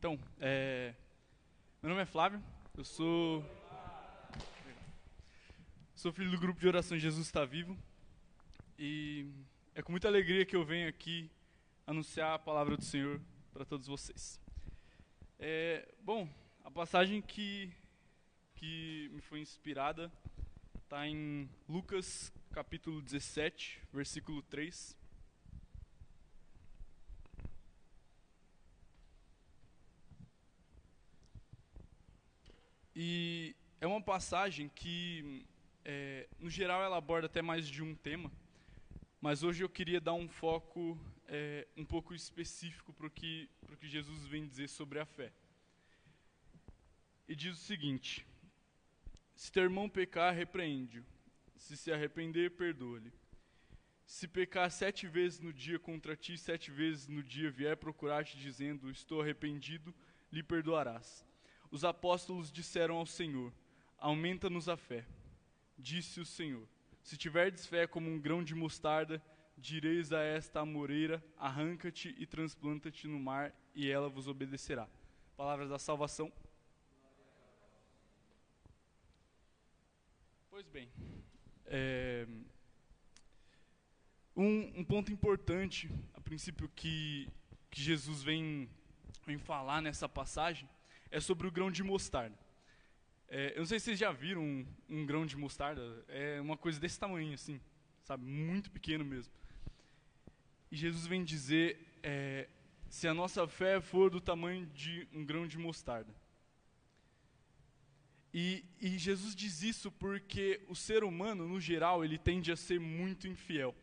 Então, é, meu nome é Flávio, eu sou sou filho do grupo de oração Jesus está vivo e é com muita alegria que eu venho aqui anunciar a palavra do Senhor para todos vocês. É, bom, a passagem que que me foi inspirada está em Lucas capítulo 17, versículo 3. E é uma passagem que, é, no geral, ela aborda até mais de um tema, mas hoje eu queria dar um foco é, um pouco específico para o que, que Jesus vem dizer sobre a fé. E diz o seguinte: Se teu irmão pecar, repreende-o. Se se arrepender, perdoa-lhe. Se pecar sete vezes no dia contra ti, sete vezes no dia vier procurar-te, dizendo: Estou arrependido, lhe perdoarás. Os apóstolos disseram ao Senhor: Aumenta-nos a fé. Disse o Senhor: Se tiverdes fé como um grão de mostarda, direis a esta amoreira: Arranca-te e transplanta-te no mar, e ela vos obedecerá. Palavras da salvação. Pois bem, é, um, um, ponto importante, a princípio, que, que Jesus vem, vem falar nessa passagem é sobre o grão de mostarda. É, eu não sei se vocês já viram um, um, grão de mostarda, é uma coisa desse tamanho, assim, sabe? Muito pequeno mesmo. E Jesus vem dizer: é, se a nossa fé for do tamanho de um grão de mostarda. E, e Jesus diz isso porque o ser humano, no geral, ele tende a ser muito infiel.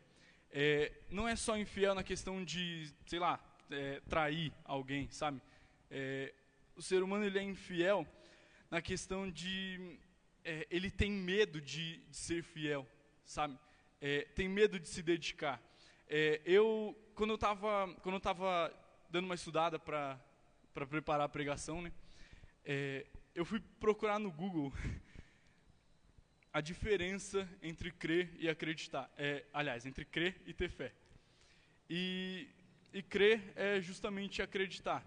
É, não é só infiel na questão de, sei lá, é, trair alguém, sabe? É, o ser humano ele é infiel na questão de é, ele tem medo de, de ser fiel, sabe? É, tem medo de se dedicar. É, eu quando eu estava quando eu tava dando uma estudada para para preparar a pregação, né? É, eu fui procurar no Google a diferença entre crer e acreditar. É, aliás, entre crer e ter fé. E, e crer é justamente acreditar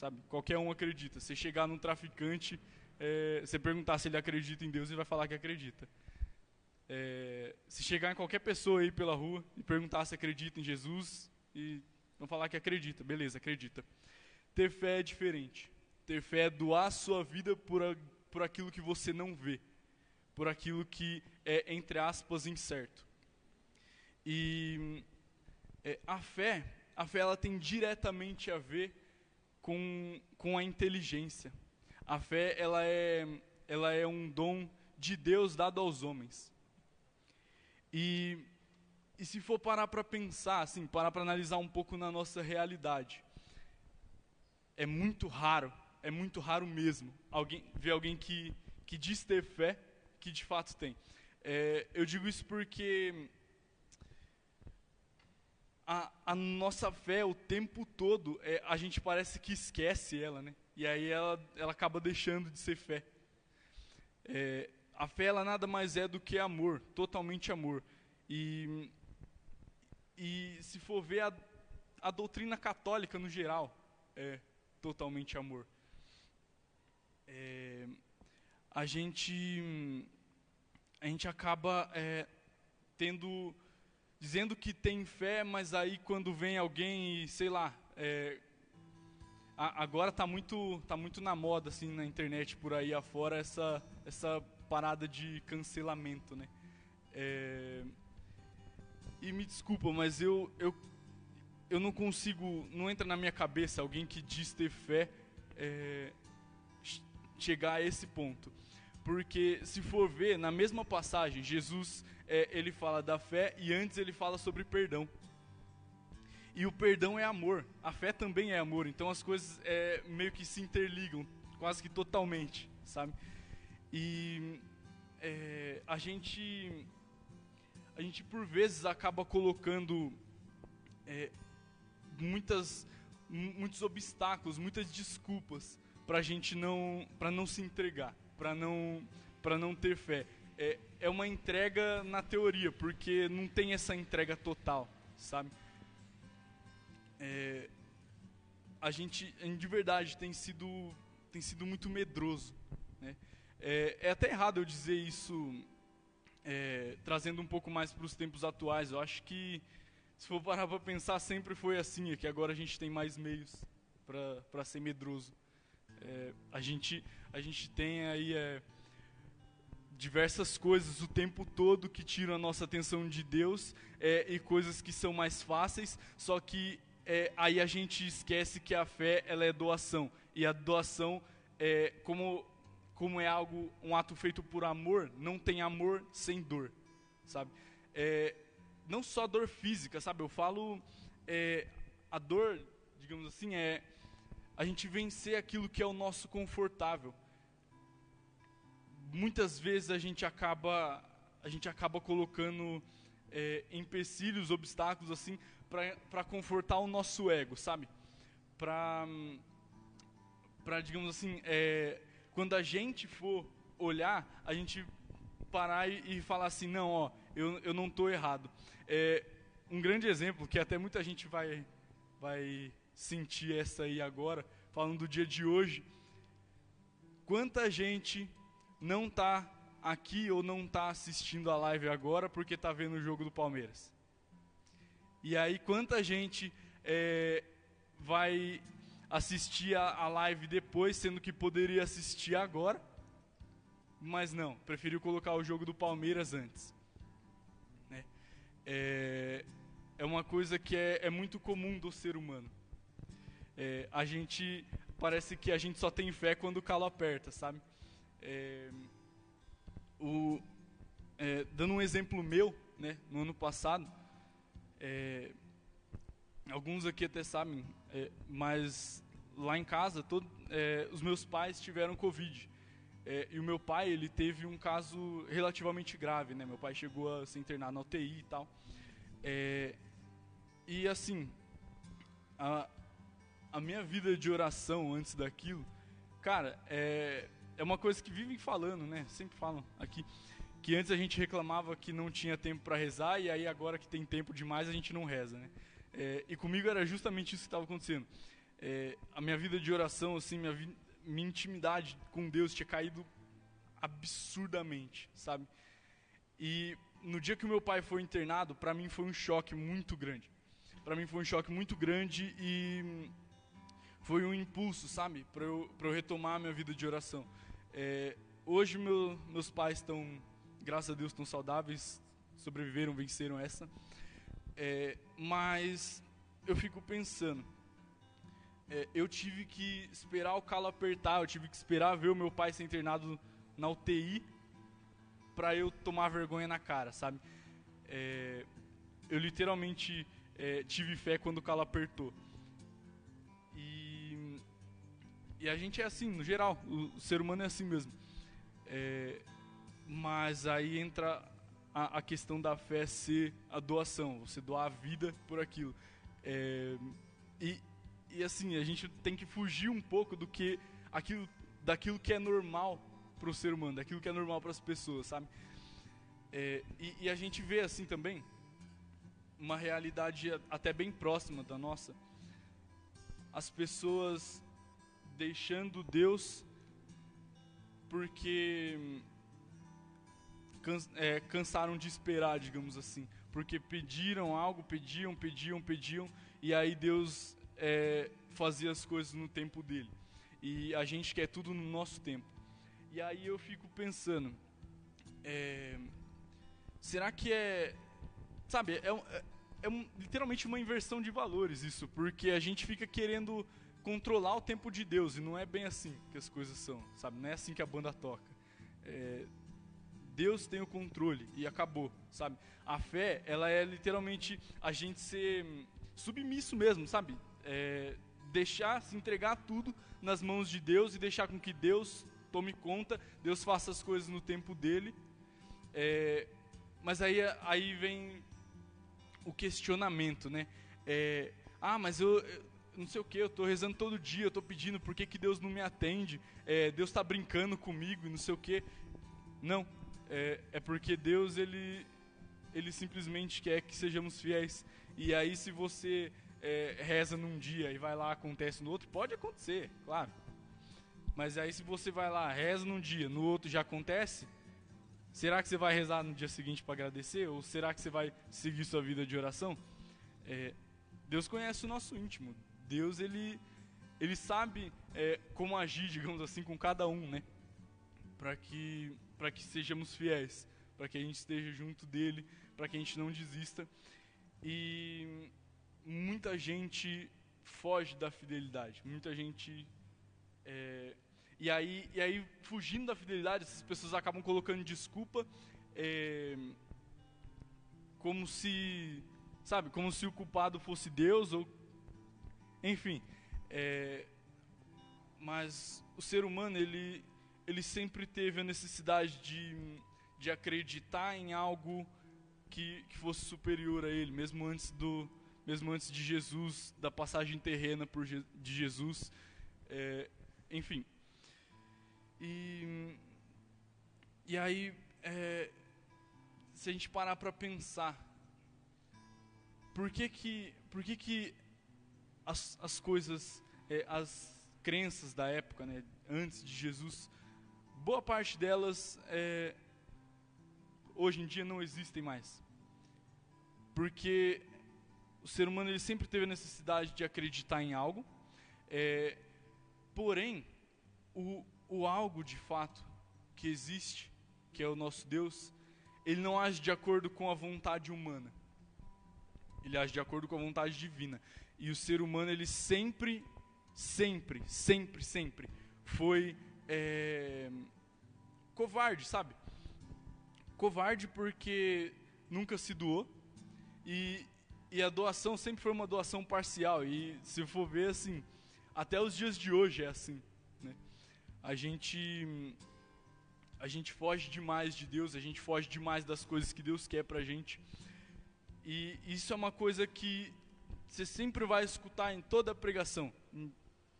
sabe? Qualquer um acredita. Se chegar num traficante, é, você perguntar se ele acredita em Deus, ele vai falar que acredita. É, se chegar em qualquer pessoa aí pela rua e perguntar se acredita em Jesus, e vão falar que acredita, beleza, acredita. Ter fé é diferente. Ter fé é doar sua vida por, a, por aquilo que você não vê, por aquilo que é, entre aspas, incerto. E é, a fé, a fé ela tem diretamente a ver com, com a inteligência. A fé ela é, ela é um dom de Deus dado aos homens. E, e se for parar para pensar, assim, parar para analisar um pouco na nossa realidade, é muito raro, é muito raro mesmo, alguém ver alguém que, que diz ter fé, que de fato tem. É, eu digo isso porque a, a nossa fé o tempo todo, é, a gente parece que esquece ela, né? E aí ela, ela acaba deixando de ser fé. É, a fé ela nada mais é do que amor, totalmente amor. E, e se for ver a, a doutrina católica no geral, é totalmente amor. É, a gente a gente acaba é, tendo dizendo que tem fé, mas aí quando vem alguém sei lá, é, a, agora está muito, tá muito na moda, assim, na internet, por aí afora, essa, essa parada de cancelamento, né? É, e me desculpa, mas eu, eu, eu não consigo, não entra na minha cabeça alguém que diz ter fé é, chegar a esse ponto. Porque se for ver, na mesma passagem, Jesus é, ele fala da fé e antes ele fala sobre perdão. E o perdão é amor, a fé também é amor, então as coisas é, meio que se interligam, quase que totalmente, sabe? E é, a gente, a gente por vezes acaba colocando é, muitas, muitos obstáculos, muitas desculpas para a gente não, para não se entregar, para não, para não ter fé é, é uma entrega na teoria, porque não tem essa entrega total, sabe? É, a gente, de verdade, tem sido, tem sido muito medroso. Né? É, é até errado eu dizer isso, é, trazendo um pouco mais para os tempos atuais. Eu acho que, se for parar para pensar, sempre foi assim, é que agora a gente tem mais meios para ser medroso. É, a, gente, a gente tem aí é, diversas coisas o tempo todo que tiram a nossa atenção de Deus é, e coisas que são mais fáceis, só que é, aí a gente esquece que a fé ela é doação. E a doação é como como é algo um ato feito por amor não tem amor sem dor sabe? É, não só dor física sabe? Eu falo é, a dor digamos assim é a gente vencer aquilo que é o nosso confortável muitas vezes a gente acaba a gente acaba colocando é, empecilhos obstáculos assim para confortar o nosso ego, sabe? Para, para digamos assim, é, quando a gente for olhar, a gente parar e, e, falar assim, não, ó, eu, eu não estou errado. É, um grande exemplo, que até muita gente vai, vai sentir essa aí agora, falando do dia de hoje. Quanta gente não está aqui ou não está assistindo a live agora porque está vendo o jogo do Palmeiras? E aí, quanta gente é, vai assistir a, a live depois, sendo que poderia assistir agora, mas não, preferiu colocar o jogo do Palmeiras antes. Né? É, é uma coisa que é, é muito comum do ser humano. É, a gente parece que a gente só tem fé quando o calo aperta, sabe? É, o, é, dando um exemplo meu, né, no ano passado, é, alguns aqui até sabem, é, mas lá em casa, todo, é, os meus pais tiveram Covid. É, e o meu pai, ele teve um caso relativamente grave, né? Meu pai chegou a se internar na UTI e tal. E assim, a, a minha vida de oração antes daquilo, cara, é, é uma coisa que vivem falando, né? Sempre falam aqui que antes a gente reclamava que não tinha tempo para rezar e aí agora que tem tempo demais a gente não reza, né? É, e comigo era justamente isso que estava acontecendo. É, a minha vida de oração, assim, minha, minha intimidade com Deus tinha caído absurdamente, sabe? E no dia que o meu pai foi internado, para mim foi um choque muito grande. Para mim foi um choque muito grande e foi um impulso, sabe, para eu, eu retomar a minha vida de oração. É, hoje meu, meus pais estão graças a Deus estão saudáveis, sobreviveram, venceram essa. É, mas eu fico pensando, é, eu tive que esperar o calo apertar, eu tive que esperar ver o meu pai ser internado na UTI para eu tomar vergonha na cara, sabe? É, eu literalmente é, tive fé quando o calo apertou. E a gente é assim, no geral, o, ser humano é assim mesmo. É, mas aí entra a, a, questão da fé ser a doação, você doar a vida por aquilo. É, e, e assim, a gente tem que fugir um pouco do que aquilo, daquilo que é normal para o ser humano, daquilo que é normal para as pessoas, sabe? É, e, e a gente vê assim também uma realidade até bem próxima da nossa. As pessoas deixando Deus porque é, cansaram de esperar, digamos assim, porque pediram algo, pediam, pediam, pediam, e aí Deus é, fazia as coisas no tempo dele. E a gente quer tudo no nosso tempo. E aí eu fico pensando, é, será que é, sabe, é, é, é literalmente uma inversão de valores isso, porque a gente fica querendo controlar o tempo de Deus e não é bem assim que as coisas são, sabe? Não é assim que a banda toca. É, Deus tem o controle e acabou, sabe? A fé, ela é literalmente a gente ser submisso mesmo, sabe? É, deixar, se entregar tudo nas mãos de Deus e deixar com que Deus tome conta, Deus faça as coisas no tempo dele. É, mas aí, aí vem o questionamento, né? É, ah, mas eu, eu, não sei o que, eu estou rezando todo dia, eu estou pedindo por que, que Deus não me atende, é, Deus está brincando comigo e não sei o que. Não, é, é porque Deus ele, ele simplesmente quer que sejamos fiéis. E aí, se você é, reza num dia e vai lá acontece no outro, pode acontecer, claro. Mas aí se você vai lá, reza num dia, no outro já acontece, será que você vai rezar no dia seguinte para agradecer? Ou será que você vai seguir sua vida de oração? É, Deus conhece o nosso íntimo. Deus, ele, ele sabe é, como agir, digamos assim, com cada um, né? Para que, que sejamos fiéis, para que a gente esteja junto dele, para que a gente não desista. E muita gente foge da fidelidade, muita gente é, e aí, e aí, fugindo da fidelidade, essas pessoas acabam colocando desculpa, é, como se, sabe, como se o culpado fosse Deus ou, enfim. É, mas o ser humano ele, ele sempre teve a necessidade de, de acreditar em algo que, que fosse superior a ele, mesmo antes do, mesmo antes de Jesus, da passagem terrena por, de Jesus. É, enfim. E, e aí, é, se a gente parar para pensar, por que que, por que, que as, as coisas, é, as crenças da época, né, antes de Jesus, boa parte delas é, hoje em dia não existem mais. Porque o ser humano ele sempre teve a necessidade de acreditar em algo, é, porém, o, o algo de fato que existe, que é o nosso Deus, ele não age de acordo com a vontade humana. Ele age de acordo com a vontade divina. E o ser humano, ele sempre, sempre, sempre, sempre foi é, covarde, sabe? Covarde porque nunca se doou. E, e a doação sempre foi uma doação parcial. E se for ver assim, até os dias de hoje é assim a gente a gente foge demais de Deus, a gente foge demais das coisas que Deus quer pra gente. E isso é uma coisa que você sempre vai escutar em toda pregação,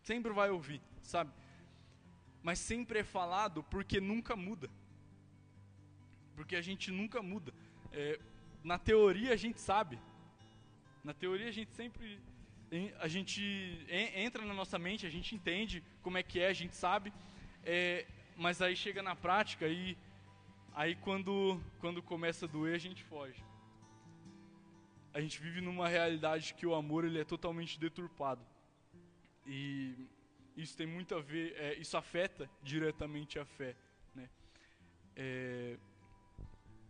sempre vai ouvir, sabe? Mas sempre é falado porque nunca muda. Porque a gente nunca muda. É, na teoria a gente sabe. Na teoria a gente sempre a gente entra na nossa mente, a gente entende como é que é, a gente sabe, é, mas aí chega na prática e aí quando, quando começa a doer a gente foge. A gente vive numa realidade que o amor ele é totalmente deturpado. E isso tem muito a ver, é, isso afeta diretamente a fé. Né? É,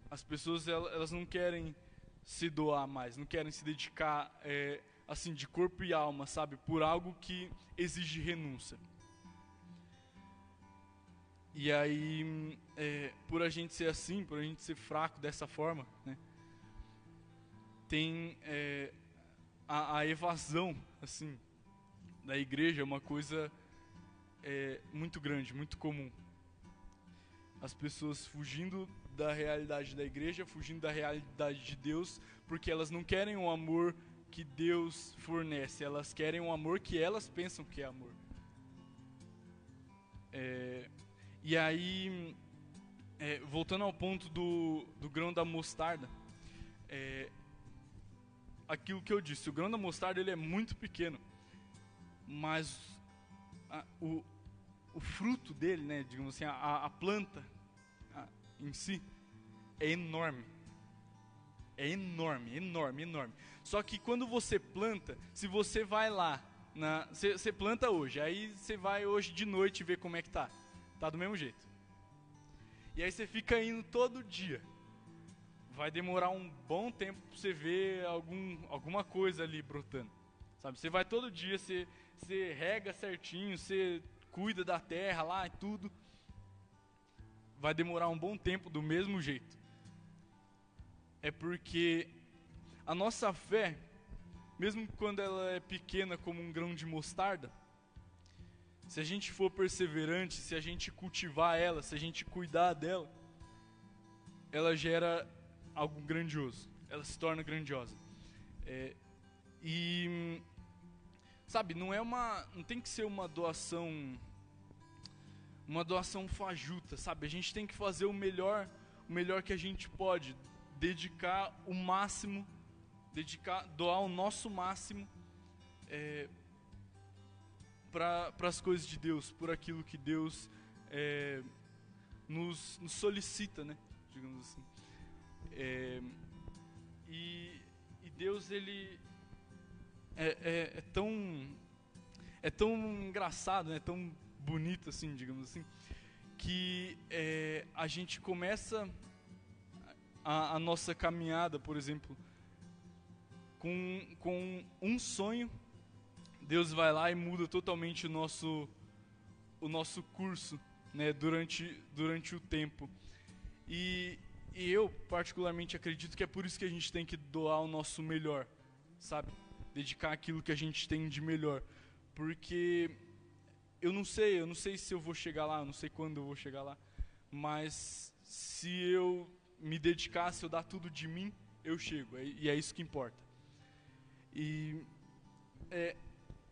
as pessoas elas, não querem se doar mais, não querem se dedicar é, assim de corpo e alma, sabe, por algo que exige renúncia. E aí, é, por a gente ser assim, por a gente ser fraco dessa forma, né, tem é, a, a, evasão, assim, da igreja é uma coisa é, muito grande, muito comum. As pessoas fugindo da realidade da igreja, fugindo da realidade de Deus, porque elas não querem o amor que Deus fornece, elas querem o amor que elas pensam que é amor. É, e aí, é, voltando ao ponto do, do grão da mostarda, é, aquilo que eu disse, o grão da mostarda ele é muito pequeno, mas a, o, o fruto dele, né, digamos assim, a, a planta a, em si, é enorme. É enorme, enorme, enorme. Só que quando você planta, se você vai lá, você planta hoje, aí você vai hoje de noite ver como é que tá Tá do mesmo jeito. E aí você fica indo todo dia. Vai demorar um bom tempo para você ver algum, alguma coisa ali brotando. Sabe? Você vai todo dia, você, você rega certinho, você cuida da terra lá e tudo. Vai demorar um bom tempo do mesmo jeito. É porque a nossa fé, mesmo quando ela é pequena como um grão de mostarda, se a gente for perseverante, se a gente cultivar ela, se a gente cuidar dela, ela gera algo grandioso. Ela se torna grandiosa. É, e sabe, não é uma, não tem que ser uma doação, uma doação fajuta, sabe? A gente tem que fazer o melhor, o melhor que a gente pode, dedicar o máximo, dedicar, doar o nosso máximo é, para as coisas de Deus, por aquilo que Deus é, nos, nos, solicita, né? Digamos assim. É, e, e, Deus ele é, é, é, tão é tão engraçado, né? Tão bonito assim, digamos assim, que é, a gente começa a, a nossa caminhada, por exemplo, com, com um sonho Deus vai lá e muda totalmente o nosso, o nosso curso né, durante, durante o tempo. E, e eu, particularmente, acredito que é por isso que a gente tem que doar o nosso melhor, sabe? Dedicar aquilo que a gente tem de melhor. Porque eu não sei, eu não sei se eu vou chegar lá, eu não sei quando eu vou chegar lá, mas se eu me dedicar, se eu dar tudo de mim, eu chego, e é isso que importa. E é,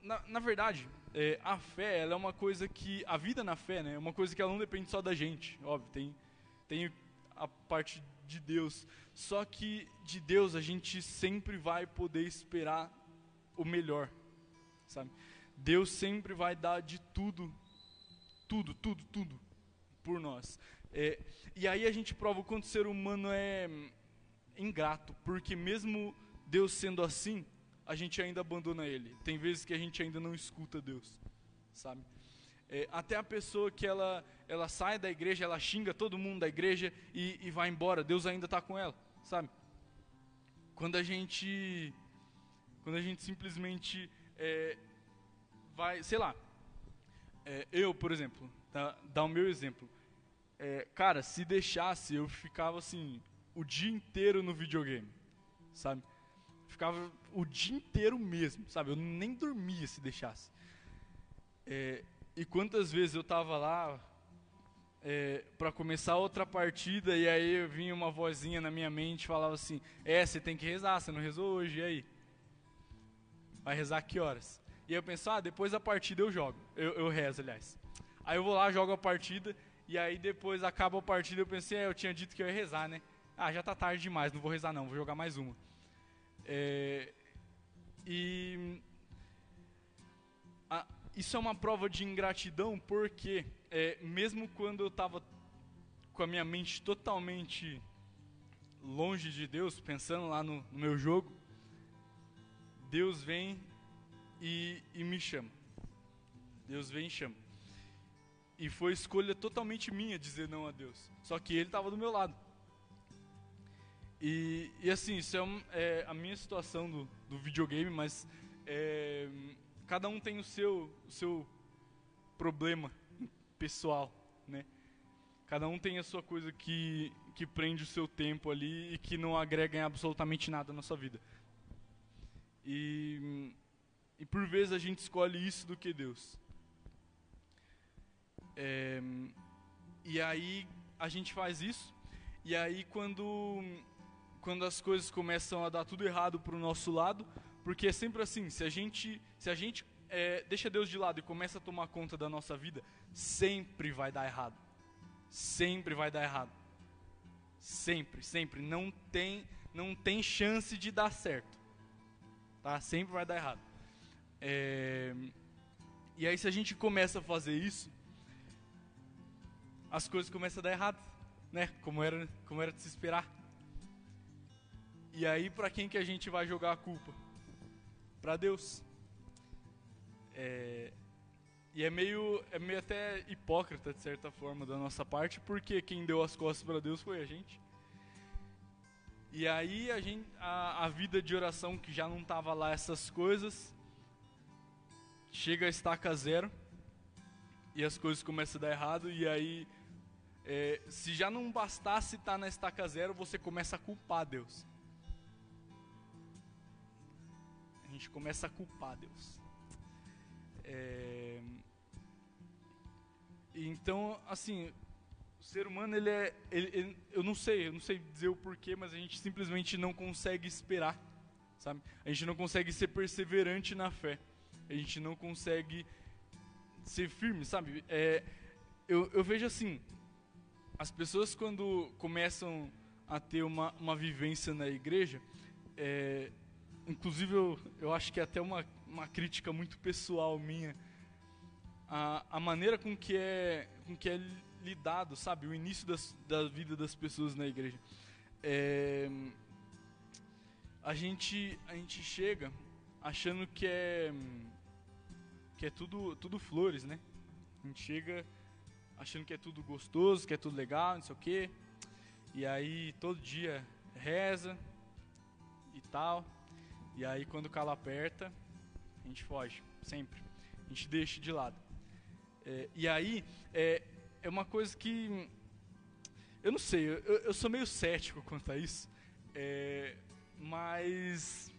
na, na verdade, é, a fé ela é uma coisa que. A vida na fé né, é uma coisa que ela não depende só da gente. Óbvio, tem, tem a parte de Deus. Só que de Deus a gente sempre vai poder esperar o melhor. Sabe? Deus sempre vai dar de tudo, tudo, tudo, tudo por nós. É, e aí a gente prova o quanto o ser humano é ingrato, porque mesmo Deus sendo assim, a gente ainda abandona Ele. Tem vezes que a gente ainda não escuta Deus, sabe? É, até a pessoa que ela, ela sai da igreja, ela xinga todo mundo da igreja e, e vai embora, Deus ainda está com ela, sabe? Quando a gente, quando a gente simplesmente é, vai, sei lá, é, eu, por exemplo, dá, dá o meu exemplo. É, cara, se deixasse, eu ficava assim, o dia inteiro no videogame, sabe? Ficava o dia inteiro mesmo, sabe? Eu nem dormia se deixasse. É, e quantas vezes eu tava lá é, para começar outra partida e aí vinha uma vozinha na minha mente falava assim: É, você tem que rezar, você não rezou hoje, e aí? Vai rezar que horas? E eu penso: Ah, depois da partida eu jogo. Eu, eu rezo, aliás. Aí eu vou lá, jogo a partida e aí depois acaba a partida eu pensei: É, eu tinha dito que eu ia rezar, né? Ah, já tá tarde demais, não vou rezar não, vou jogar mais uma. É, e a, isso é uma prova de ingratidão porque, é, mesmo quando eu estava com a minha mente totalmente longe de Deus, pensando lá no, no meu jogo, Deus vem e, e me chama. Deus vem e chama. E foi escolha totalmente minha dizer não a Deus. Só que Ele estava do meu lado. E, e assim, isso é, um, é, a minha situação do, do videogame, mas é, cada um tem o seu, o seu problema pessoal, né? Cada um tem a sua coisa que, que prende o seu tempo ali e que não agrega em absolutamente nada na sua vida. E, e por vezes a gente escolhe isso do que Deus. É, e aí a gente faz isso, e aí quando quando as coisas começam a dar tudo errado para o nosso lado, porque é sempre assim, se a gente, se a gente é, deixa Deus de lado e começa a tomar conta da nossa vida, sempre vai dar errado. Sempre vai dar errado. Sempre, sempre. Não tem, não tem chance de dar certo. Tá? Sempre vai dar errado. É, e aí se a gente começa a fazer isso, as coisas começam a dar errado, né? Como era, como era de se esperar. E aí, para quem que a gente vai jogar a culpa? Para Deus. É, e é meio, é meio até hipócrita, de certa forma, da nossa parte, porque quem deu as costas para Deus foi a gente. E aí a, gente, a, a vida de oração que já não tava lá essas coisas, chega a estaca zero, e as coisas começam a dar errado, e aí, é, se já não bastasse estar na estaca zero, você começa a culpar Deus. Gente começa a culpar Deus. É... Então, assim, o ser humano, ele é. Ele, ele, eu não sei, eu não sei dizer o porquê, mas a gente simplesmente não consegue esperar, sabe? A gente não consegue ser perseverante na fé. A gente não consegue ser firme, sabe? É, eu, eu vejo assim, as pessoas quando começam a ter uma, uma vivência na igreja, é, inclusive eu, eu acho que é até uma, uma crítica muito pessoal minha. A, a maneira com que é com que é lidado, sabe, o início das, da vida das pessoas na igreja. É, a gente a gente chega achando que é que é tudo tudo flores, né? A gente chega achando que é tudo gostoso, que é tudo legal, não sei o quê. E aí todo dia reza e tal. E aí quando o calo aperta, a gente foge, sempre. A gente deixa de lado. É, e aí é, é uma coisa que. Eu não sei, eu, eu sou meio cético quanto a isso. É, mas.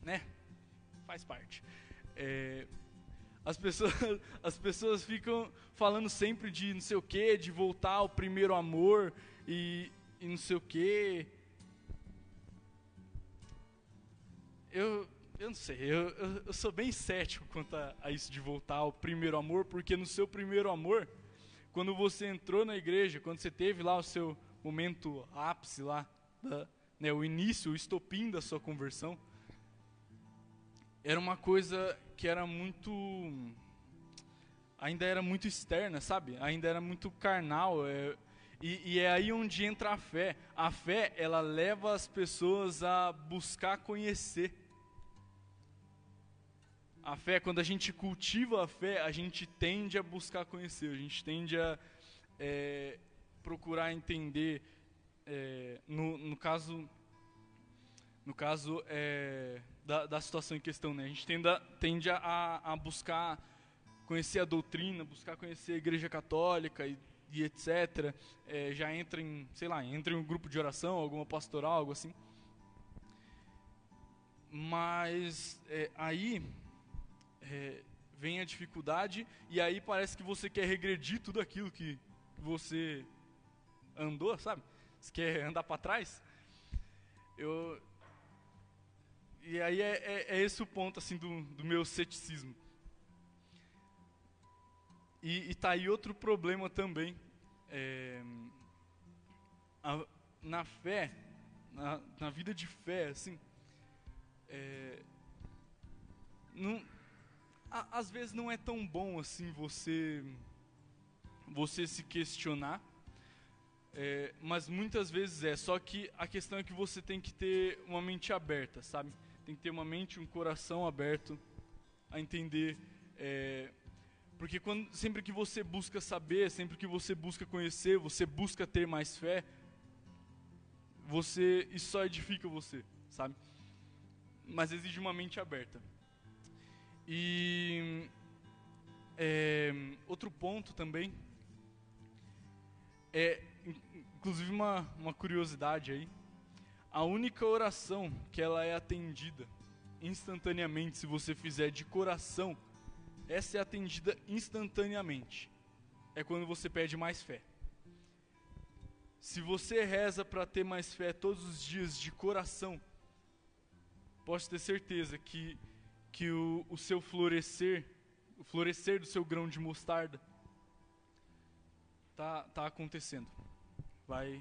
Né? Faz parte. É, as pessoas, as pessoas ficam falando sempre de não sei o que, de voltar ao primeiro amor e, e não sei o que. Eu, eu não sei, eu, eu, eu, sou bem cético quanto a, a, isso de voltar ao primeiro amor, porque no seu primeiro amor, quando você entrou na igreja, quando você teve lá o seu momento ápice lá, da, né, o início, o estopim da sua conversão, era uma coisa que era muito ainda era muito externa, sabe? Ainda era muito carnal. É, e, e, é aí onde entra a fé. A fé, ela leva as pessoas a buscar conhecer. A fé, quando a gente cultiva a fé, a gente tende a buscar conhecer, a gente tende a é, procurar entender. É, no, no caso, no caso é, da, da situação em questão, né? A gente tende a, tende a, a buscar conhecer a doutrina, buscar conhecer a Igreja Católica e, e etc. É, já entra em, sei lá, entra em um grupo de oração, alguma pastoral, algo assim. Mas é, aí é, vem a dificuldade e aí parece que você quer regredir tudo aquilo que você andou, sabe? Você quer andar para trás. Eu, e aí é, é, é, esse o ponto assim do, do meu ceticismo. E, e tá aí outro problema também. É, a, na fé, na, na, vida de fé, assim, é, não, a, às vezes não é tão bom assim você você se questionar, é, mas muitas vezes é. Só que a questão é que você tem que ter uma mente aberta, sabe? tem que ter uma mente, um coração aberto a entender. É, porque quando, sempre que você busca saber, sempre que você busca conhecer, você busca ter mais fé, você isso só edifica você, sabe? Mas exige uma mente aberta. E é, outro ponto também é, inclusive uma, uma curiosidade aí, a única oração que ela é atendida instantaneamente, se você fizer de coração, essa é atendida instantaneamente. É quando você pede mais fé. Se você reza para ter mais fé todos os dias de coração, pode ter certeza que, que o, o seu florescer, o florescer do seu grão de mostarda, tá, tá acontecendo. Vai,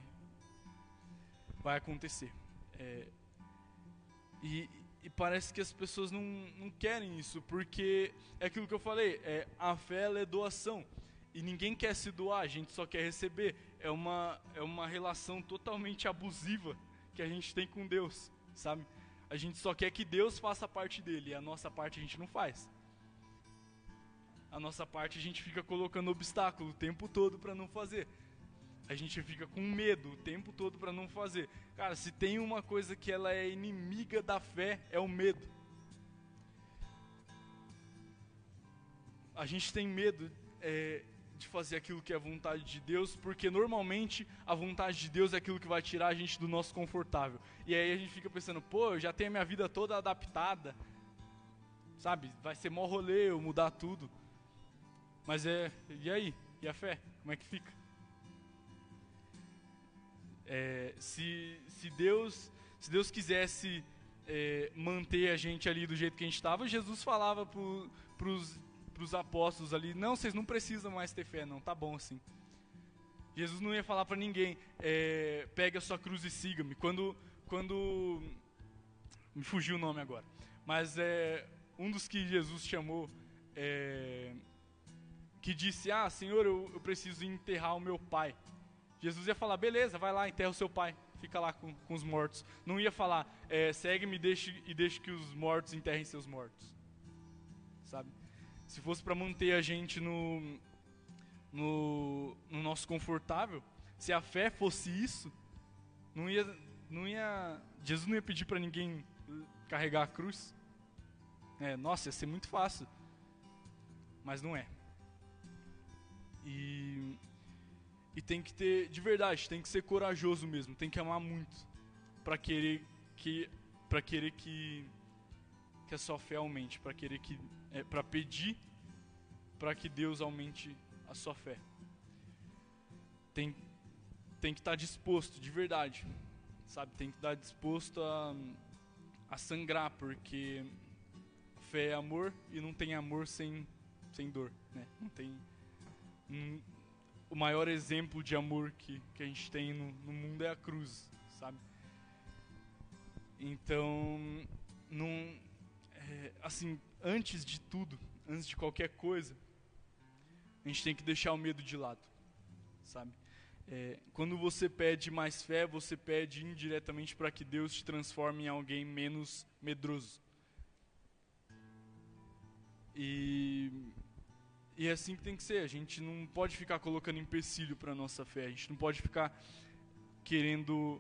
vai acontecer. É, e, e, parece que as pessoas não, não querem isso, porque é aquilo que eu falei, é, a fé é doação. E ninguém quer se doar, a gente só quer receber. É uma, é uma relação totalmente abusiva que a gente tem com Deus, sabe? A gente só quer que Deus faça a parte dele, e a nossa parte a gente não faz. A nossa parte a gente fica colocando obstáculo o tempo todo para não fazer a gente fica com medo o tempo todo para não fazer. Cara, se tem uma coisa que ela é inimiga da fé, é o medo. A gente tem medo é, de fazer aquilo que é vontade de Deus, porque normalmente a vontade de Deus é aquilo que vai tirar a gente do nosso confortável. E aí a gente fica pensando, pô, eu já tenho a minha vida toda adaptada, sabe? Vai ser mó rolê eu mudar tudo. Mas é, e aí? E a fé? Como é que fica? É, se, se, Deus, se Deus quisesse é, manter a gente ali do jeito que a gente estava, Jesus falava para os apóstolos ali: Não, vocês não precisam mais ter fé, não, tá bom assim. Jesus não ia falar para ninguém: é, Pegue a sua cruz e siga-me. Quando, quando. Me fugiu o nome agora. Mas é, um dos que Jesus chamou, é, que disse: Ah, Senhor, eu, eu preciso enterrar o meu pai. Jesus ia falar: Beleza, vai lá, enterra o seu pai fica lá com, com os mortos. Não ia falar, é, segue-me deixe, e deixe que os mortos enterrem seus mortos. Sabe? Se fosse para manter a gente no, no, no, nosso confortável, se a fé fosse isso, não ia, não ia, Jesus não ia pedir para ninguém carregar a cruz. É, nossa, ia ser muito fácil. Mas não é. E e tem que ter, de verdade, tem que ser corajoso mesmo, tem que amar muito para querer que para querer que que a sua fé aumente, para querer que é, para pedir para que Deus aumente a sua fé. Tem tem que estar tá disposto, de verdade. Sabe, tem que estar disposto a a sangrar, porque fé é amor e não tem amor sem sem dor, né? Não tem o maior exemplo de amor que, que a gente tem no, no mundo é a cruz, sabe? Então, não, é, assim, antes de tudo, antes de qualquer coisa, a gente tem que deixar o medo de lado, sabe? É, quando você pede mais fé, você pede indiretamente para que Deus te transforme em alguém menos medroso. E e é assim que tem que ser. A gente não pode ficar colocando empecilho para nossa fé. A gente não pode ficar querendo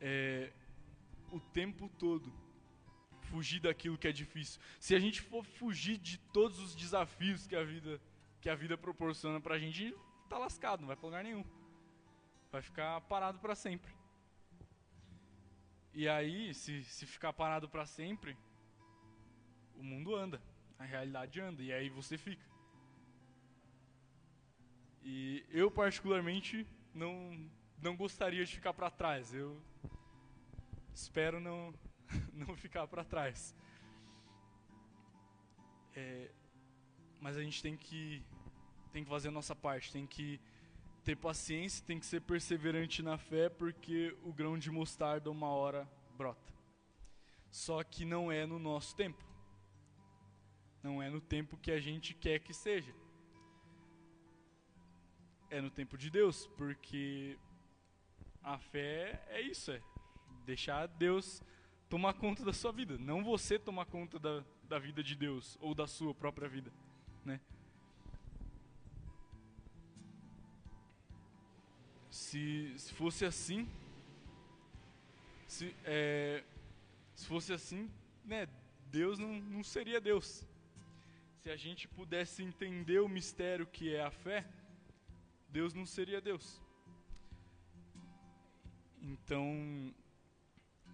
é, o tempo todo fugir daquilo que é difícil. Se a gente for fugir de todos os desafios que a vida que a vida proporciona para a gente, tá lascado, não vai para lugar nenhum. Vai ficar parado para sempre. E aí, se, se ficar parado para sempre, o mundo anda, a realidade anda, e aí você fica. E eu particularmente não não gostaria de ficar para trás. Eu espero não não ficar para trás. É, mas a gente tem que tem que fazer a nossa parte, tem que ter paciência, tem que ser perseverante na fé, porque o grão de mostarda uma hora brota. Só que não é no nosso tempo. Não é no tempo que a gente quer que seja é no tempo de Deus, porque a fé é isso, é deixar Deus tomar conta da sua vida, não você tomar conta da, da vida de Deus ou da sua própria vida, né? Se, se fosse assim, se, é, se fosse assim, né, Deus não, não seria Deus. Se a gente pudesse entender o mistério que é a fé, Deus não seria Deus. Então,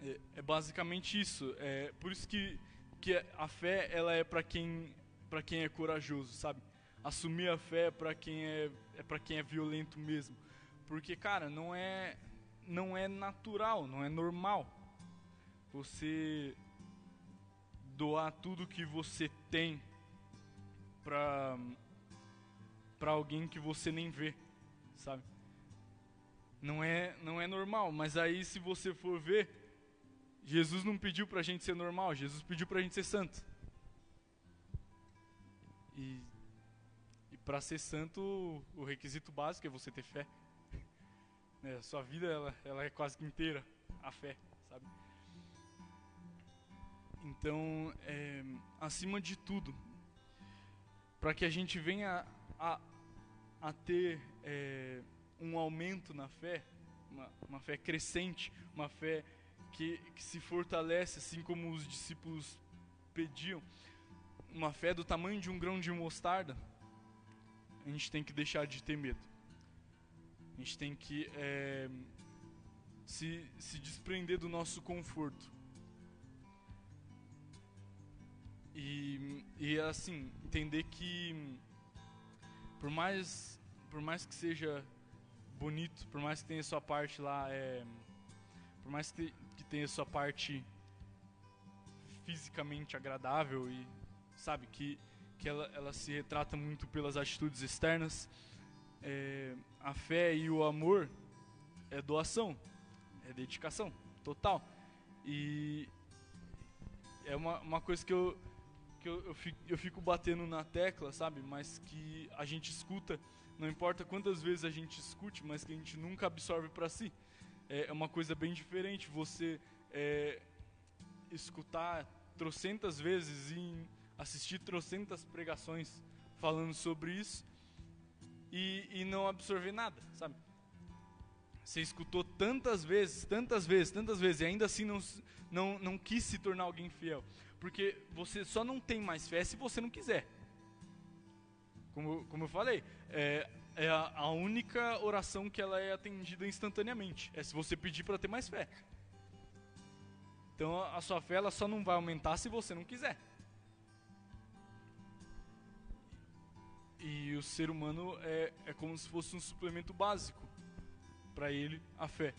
é, é basicamente isso. É por isso que, que a fé ela é para quem para quem é corajoso, sabe? Assumir a fé é para quem é é para quem é violento mesmo. Porque, cara, não é não é natural, não é normal você doar tudo que você tem para para alguém que você nem vê sabe? Não é, não é normal, mas aí se você for ver, Jesus não pediu pra gente ser normal, Jesus pediu pra gente ser santo. E, e para ser santo, o requisito básico é você ter fé. É, a sua vida ela, ela é quase que inteira a fé, sabe? Então, é, acima de tudo, para que a gente venha a, a ter é, um aumento na fé, uma, uma, fé crescente, uma fé que, que se fortalece, assim como os discípulos pediam, uma fé do tamanho de um grão de mostarda, a gente tem que deixar de ter medo. A gente tem que é, se, se desprender do nosso conforto. E, e assim, entender que por mais, por mais que seja bonito, por mais que tenha sua parte lá, é, por mais que, que tenha sua parte fisicamente agradável e sabe que que ela, ela se retrata muito pelas atitudes externas, é, a fé e o amor é doação, é dedicação total e é uma, uma coisa que eu que eu, eu, fico, eu fico batendo na tecla, sabe? Mas que a gente escuta, não importa quantas vezes a gente escute, mas que a gente nunca absorve para si. É, é uma coisa bem diferente você é, escutar trocentas vezes e assistir trocentas pregações falando sobre isso e, e não absorver nada, sabe? Você escutou tantas vezes, tantas vezes, tantas vezes, e ainda assim não, não, não quis se tornar alguém fiel. Porque você só não tem mais fé se você não quiser. Como, como eu falei, é, é a, a, única oração que ela é atendida instantaneamente. É se você pedir para ter mais fé. Então a sua fé ela só não vai aumentar se você não quiser. E o ser humano é, é como se fosse um suplemento básico para ele, a fé.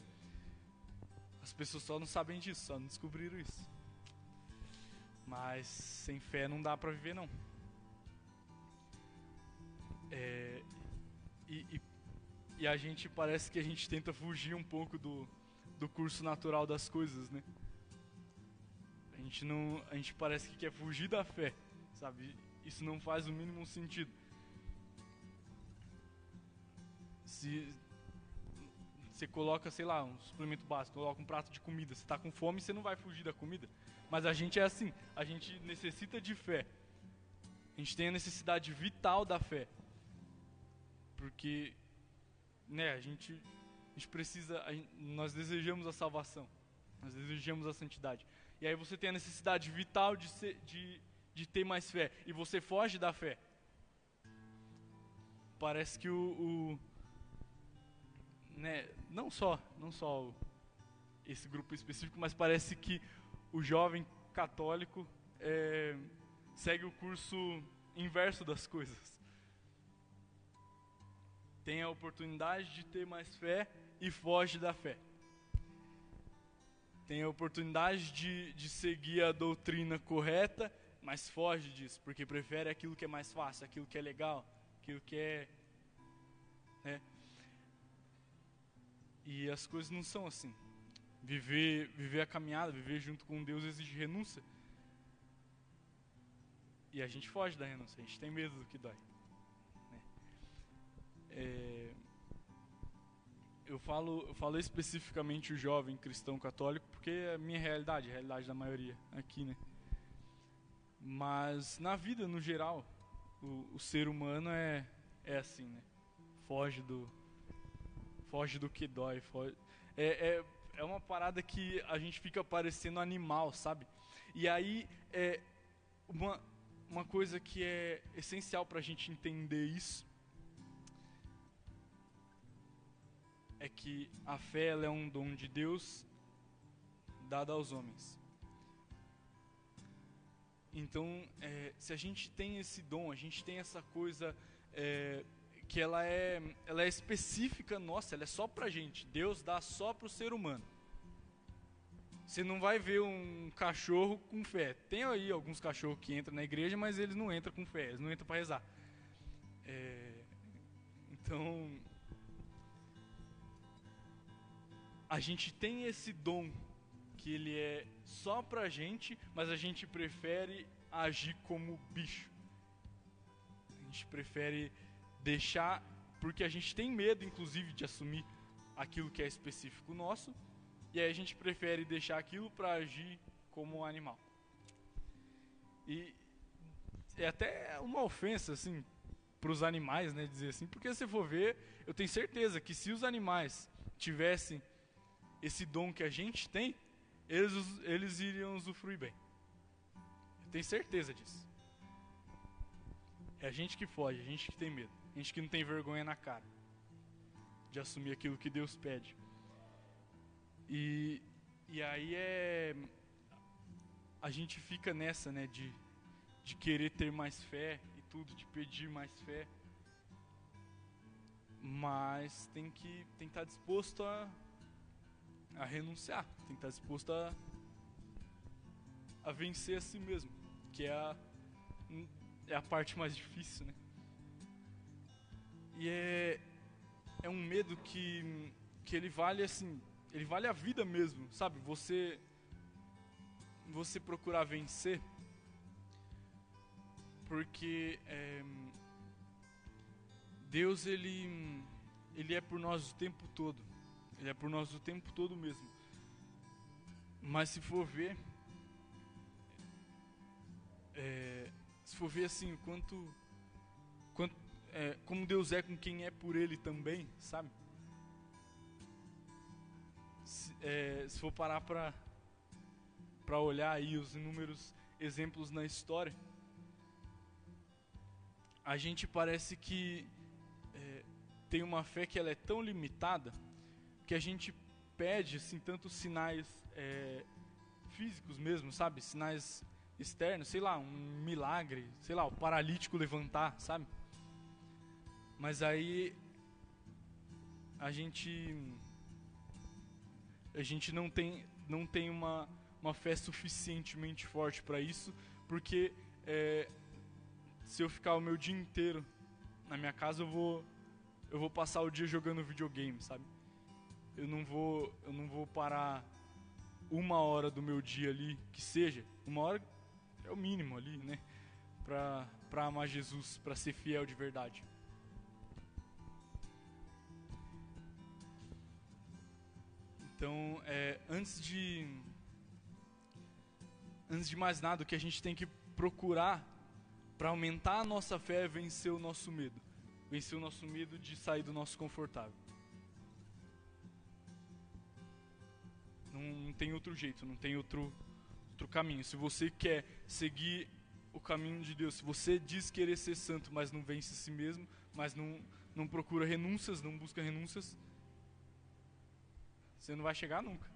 As pessoas só não sabem disso, só não descobriram isso. Mas sem fé não dá para viver não. É, e, e, e, a gente parece que a gente tenta fugir um pouco do, do curso natural das coisas, né? A gente não, a gente parece que quer fugir da fé, sabe? Isso não faz o mínimo sentido. Se você coloca, sei lá, um suplemento básico, coloca um prato de comida, você está com fome, você não vai fugir da comida. Mas a gente é assim, a gente necessita de fé. A gente tem a necessidade vital da fé. Porque, né, a gente, a gente precisa, a gente, nós desejamos a salvação. Nós desejamos a santidade. E aí você tem a necessidade vital de, ser, de, de ter mais fé. E você foge da fé. Parece que o, o né, não só, não só esse grupo específico, mas parece que o jovem católico é, segue o curso inverso das coisas. Tem a oportunidade de ter mais fé e foge da fé. Tem a oportunidade de, de seguir a doutrina correta, mas foge disso, porque prefere aquilo que é mais fácil, aquilo que é legal, aquilo que é. Né? E as coisas não são assim. Viver, viver a caminhada, viver junto com Deus exige renúncia. E a gente foge da renúncia, a gente tem medo do que dói. É, eu, falo, eu especificamente o jovem cristão católico porque é a minha realidade, a realidade da maioria aqui, né? Mas na vida, no geral, o, o ser humano é, é assim, né? Foge do, foge do que dói. Foge... É, é, é uma parada que a gente fica parecendo animal, sabe? E aí, é uma, uma coisa que é essencial para a gente entender isso é que a fé é um dom de Deus dado aos homens. Então, é, se a gente tem esse dom, a gente tem essa coisa é, que ela é, ela é específica nossa, ela é só pra gente. Deus dá só pro ser humano. Você não vai ver um cachorro com fé. Tem aí alguns cachorros que entram na igreja, mas eles não entram com fé, eles não entram para rezar. É, então, a gente tem esse dom que ele é só pra gente, mas a gente prefere agir como bicho. A gente prefere deixar, porque a gente tem medo, inclusive, de assumir aquilo que é específico nosso, e aí a gente prefere deixar aquilo para agir como um animal. E é até uma ofensa, assim, para os animais, né, dizer assim, porque se for ver, eu tenho certeza que se os animais tivessem esse dom que a gente tem, eles, eles iriam usufruir bem. Eu tenho certeza disso. É a gente que foge, a gente que tem medo. Gente que não tem vergonha na cara de assumir aquilo que Deus pede. E, e aí é. A gente fica nessa, né, de, de querer ter mais fé e tudo, de pedir mais fé. Mas tem que tem que estar tá disposto a, a renunciar, tem que estar disposto a, a vencer a si mesmo, que é a, é a parte mais difícil, né? E é, é um medo que, que ele vale assim, ele vale a vida mesmo, sabe? Você você procurar vencer porque é, Deus ele ele é por nós o tempo todo. Ele é por nós o tempo todo mesmo. Mas se for ver, é, se for ver assim, quanto, quanto é, como Deus é com quem é por Ele também, sabe? Se, é, se for parar para para olhar aí os inúmeros exemplos na história, a gente parece que é, tem uma fé que ela é tão limitada que a gente pede assim tantos sinais é, físicos mesmo, sabe? Sinais externos, sei lá, um milagre, sei lá, o paralítico levantar, sabe? Mas aí a gente a gente não tem não tem uma uma fé suficientemente forte para isso, porque é, se eu ficar o meu dia inteiro na minha casa, eu vou eu vou passar o dia jogando videogame, sabe? Eu não vou eu não vou parar uma hora do meu dia ali, que seja, uma hora é o mínimo ali, né? Pra, pra amar Jesus, pra ser fiel de verdade. Então, é, antes de antes de mais nada, o que a gente tem que procurar para aumentar a nossa fé é vencer o nosso medo. Vencer o nosso medo de sair do nosso confortável. Não, não tem outro jeito, não tem outro, outro caminho. Se você quer seguir o caminho de Deus, se você diz querer ser santo, mas não vence a si mesmo, mas não, não procura renúncias, não busca renúncias, você não vai chegar nunca.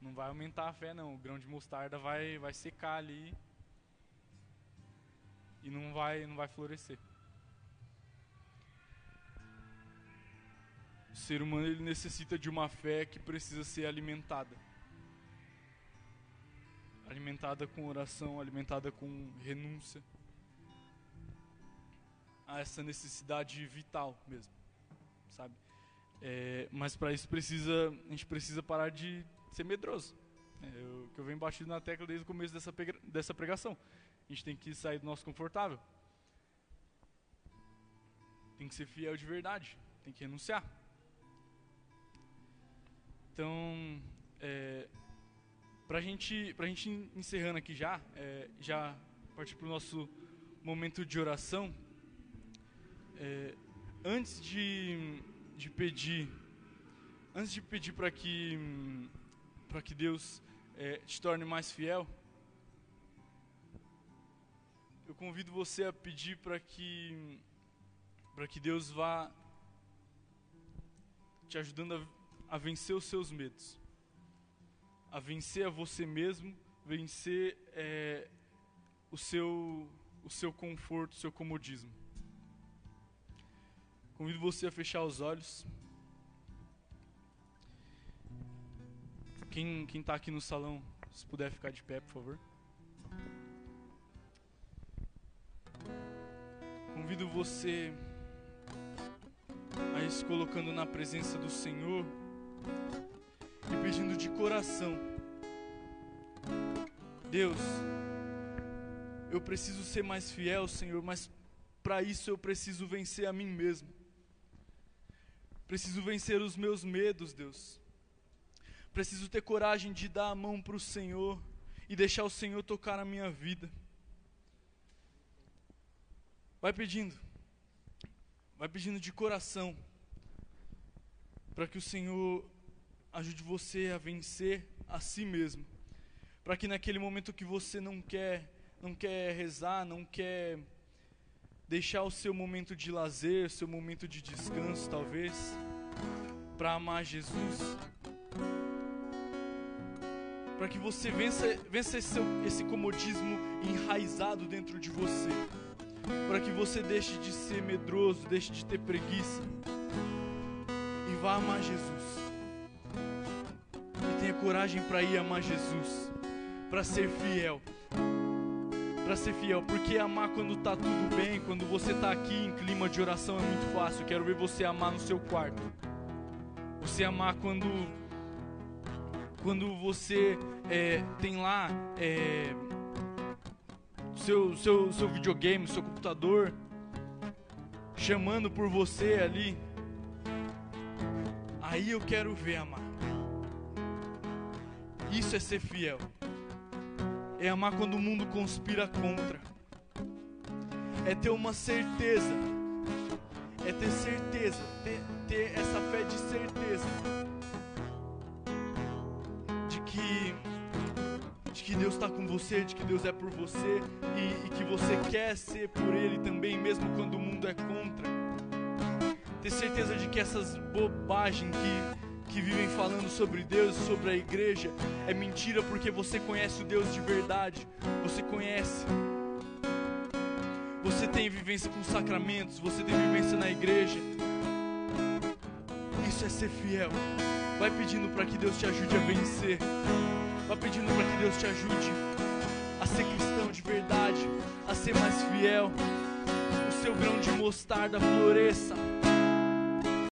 Não vai aumentar a fé, não. O grão de mostarda vai, vai secar ali e não vai, não vai florescer. O ser humano ele necessita de uma fé que precisa ser alimentada. Alimentada com oração, alimentada com renúncia. A essa necessidade vital mesmo, sabe? É, mas para isso precisa, a gente precisa parar de ser medroso. É, eu, que eu venho batido na tecla desde o começo dessa, dessa pregação. A gente tem que sair do nosso confortável. Tem que ser fiel de verdade. Tem que renunciar. Então, é, para gente, a gente encerrando aqui já, é, já partir para o nosso momento de oração. É, antes de, de pedir, antes de pedir para que que Deus é, te torne mais fiel, eu convido você a pedir para que para que Deus vá te ajudando a, a vencer os seus medos, a vencer a você mesmo, vencer é, o seu o seu conforto, o seu comodismo. Convido você a fechar os olhos. Quem quem está aqui no salão, se puder ficar de pé, por favor. Convido você a ir se colocando na presença do Senhor e pedindo de coração: Deus, eu preciso ser mais fiel, Senhor, mas para isso eu preciso vencer a mim mesmo. Preciso vencer os meus medos, Deus. Preciso ter coragem de dar a mão para o Senhor e deixar o Senhor tocar na minha vida. Vai pedindo, vai pedindo de coração, para que o Senhor ajude você a vencer a si mesmo, para que naquele momento que você não quer, não quer rezar, não quer deixar o seu momento de lazer, seu momento de descanso, talvez, para amar Jesus, para que você vença, vença esse, esse comodismo enraizado dentro de você, para que você deixe de ser medroso, deixe de ter preguiça e vá amar Jesus. E tenha coragem para ir amar Jesus, para ser fiel. Para ser fiel, porque amar quando tá tudo bem, quando você tá aqui em clima de oração é muito fácil. Quero ver você amar no seu quarto. Você amar quando quando você é, tem lá é, seu, seu, seu videogame, seu computador, chamando por você ali. Aí eu quero ver, amar. Isso é ser fiel. É amar quando o mundo conspira contra. É ter uma certeza. É ter certeza. Ter, ter essa fé de certeza. De que de que Deus está com você, de que Deus é por você e, e, que você quer ser por Ele também, mesmo quando o mundo é contra. Ter certeza de que essas bobagens que, que vivem falando sobre Deus, sobre a igreja, é mentira porque você conhece o Deus de verdade, você conhece. Você tem vivência com sacramentos, você tem vivência na igreja. Isso é ser fiel. Vai pedindo para que Deus te ajude a vencer. Vai pedindo para que Deus te ajude a ser cristão de verdade, a ser mais fiel. O seu grão de mostarda floresça.